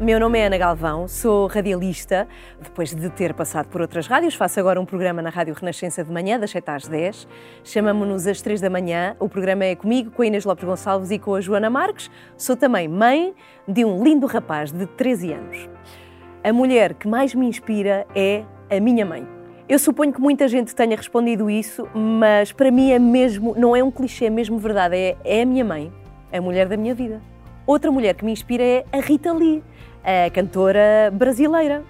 Meu nome é Ana Galvão, sou radialista. Depois de ter passado por outras rádios, faço agora um programa na Rádio Renascença de manhã, das 7 às 10. Chamamos-nos às 3 da manhã. O programa é comigo, com a Inês Lopes Gonçalves e com a Joana Marques. Sou também mãe de um lindo rapaz de 13 anos. A mulher que mais me inspira é a minha mãe. Eu suponho que muita gente tenha respondido isso, mas para mim é mesmo, não é um clichê, é mesmo verdade. É, é a minha mãe, a mulher da minha vida. Outra mulher que me inspira é a Rita Lee a cantora brasileira.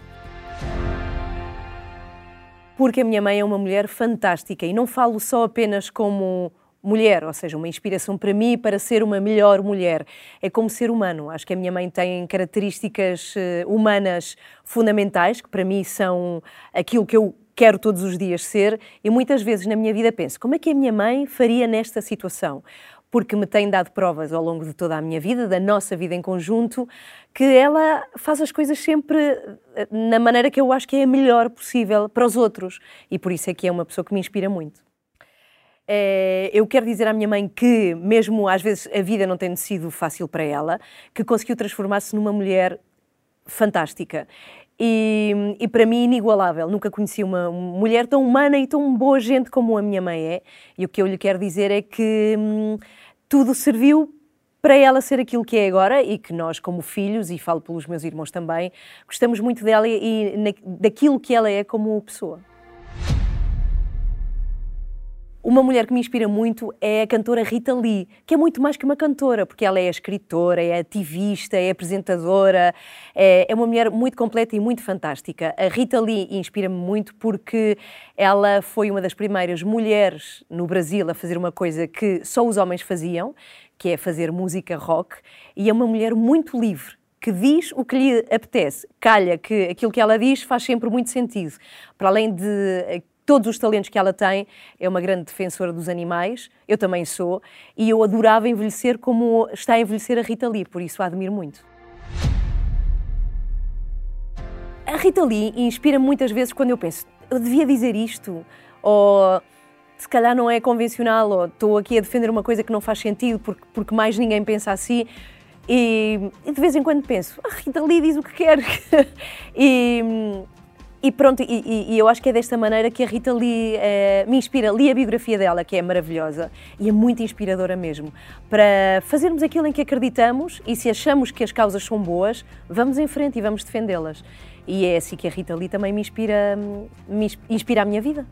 Porque a minha mãe é uma mulher fantástica e não falo só apenas como mulher, ou seja, uma inspiração para mim para ser uma melhor mulher. É como ser humano. Acho que a minha mãe tem características eh, humanas fundamentais, que para mim são aquilo que eu quero todos os dias ser, e muitas vezes na minha vida penso, como é que a minha mãe faria nesta situação? porque me tem dado provas ao longo de toda a minha vida, da nossa vida em conjunto, que ela faz as coisas sempre eh, na maneira que eu acho que é a melhor possível para os outros. E por isso é que é uma pessoa que me inspira muito. É, eu quero dizer à minha mãe que, mesmo às vezes a vida não tendo sido fácil para ela, que conseguiu transformar-se numa mulher fantástica. E, e, para mim inigualável. Nunca conheci uma mulher tão humana e tão boa gente como a minha mãe é. E o que eu lhe quero dizer é que hum, tudo serviu para ela ser aquilo que é agora e que nós, como filhos, e falo pelos meus irmãos também, gostamos muito dela e, e daquilo que ela é como pessoa. Uma mulher que me inspira muito é a cantora Rita Lee, que é muito mais que uma cantora, porque ela é escritora, é ativista, é apresentadora, é, é uma mulher muito completa e muito fantástica. A Rita Lee inspira-me muito porque ela foi uma das primeiras mulheres no Brasil a fazer uma coisa que só os homens faziam, que é fazer música rock, e é uma mulher muito livre que diz o que lhe apetece. Calha que aquilo que ela diz faz sempre muito sentido. Para além de todos os talentos que ela tem, é uma grande defensora dos animais, eu também sou, e eu adorava envelhecer como está a envelhecer a Rita Lee, por isso a admiro muito. A Rita Lee inspira-me muitas vezes quando eu penso, eu devia dizer isto, ou se calhar não é convencional, ou estou aqui a defender uma coisa que não faz sentido porque, porque mais ninguém pensa assim. E, e de vez em quando penso, a Rita Lee diz o que quer. e, e pronto, e, e, eu acho que é desta maneira que a Rita Lee eh, me inspira. Li a biografia dela, que é maravilhosa e é muito inspiradora mesmo, para fazermos aquilo em que acreditamos e se achamos que as causas são boas, vamos em frente e vamos defendê-las. E é assim que a Rita Lee também me inspira, me inspira a minha vida.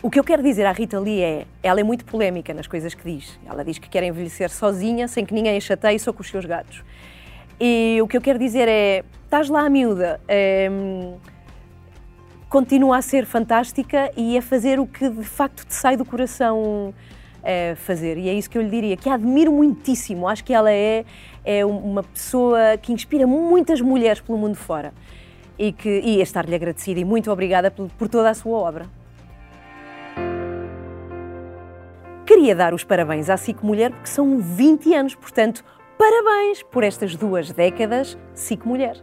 O que eu quero dizer à Rita Lee é, ela é muito polémica nas coisas que diz. Ela diz que quer envelhecer sozinha, sem que ninguém a chateie, só com os seus gatos. E o que eu quero dizer é, estás lá, miúda, é, continua a ser fantástica e a fazer o que de facto te sai do coração é, fazer. E é isso que eu lhe diria, que a admiro muitíssimo. Acho que ela é, é uma pessoa que inspira muitas mulheres pelo mundo fora. E, que, e estar-lhe agradecida e muito obrigada por, por toda a sua obra. Queria dar os parabéns à SIC Mulher, porque são 20 anos, portanto, parabéns por estas duas décadas SIC Mulher.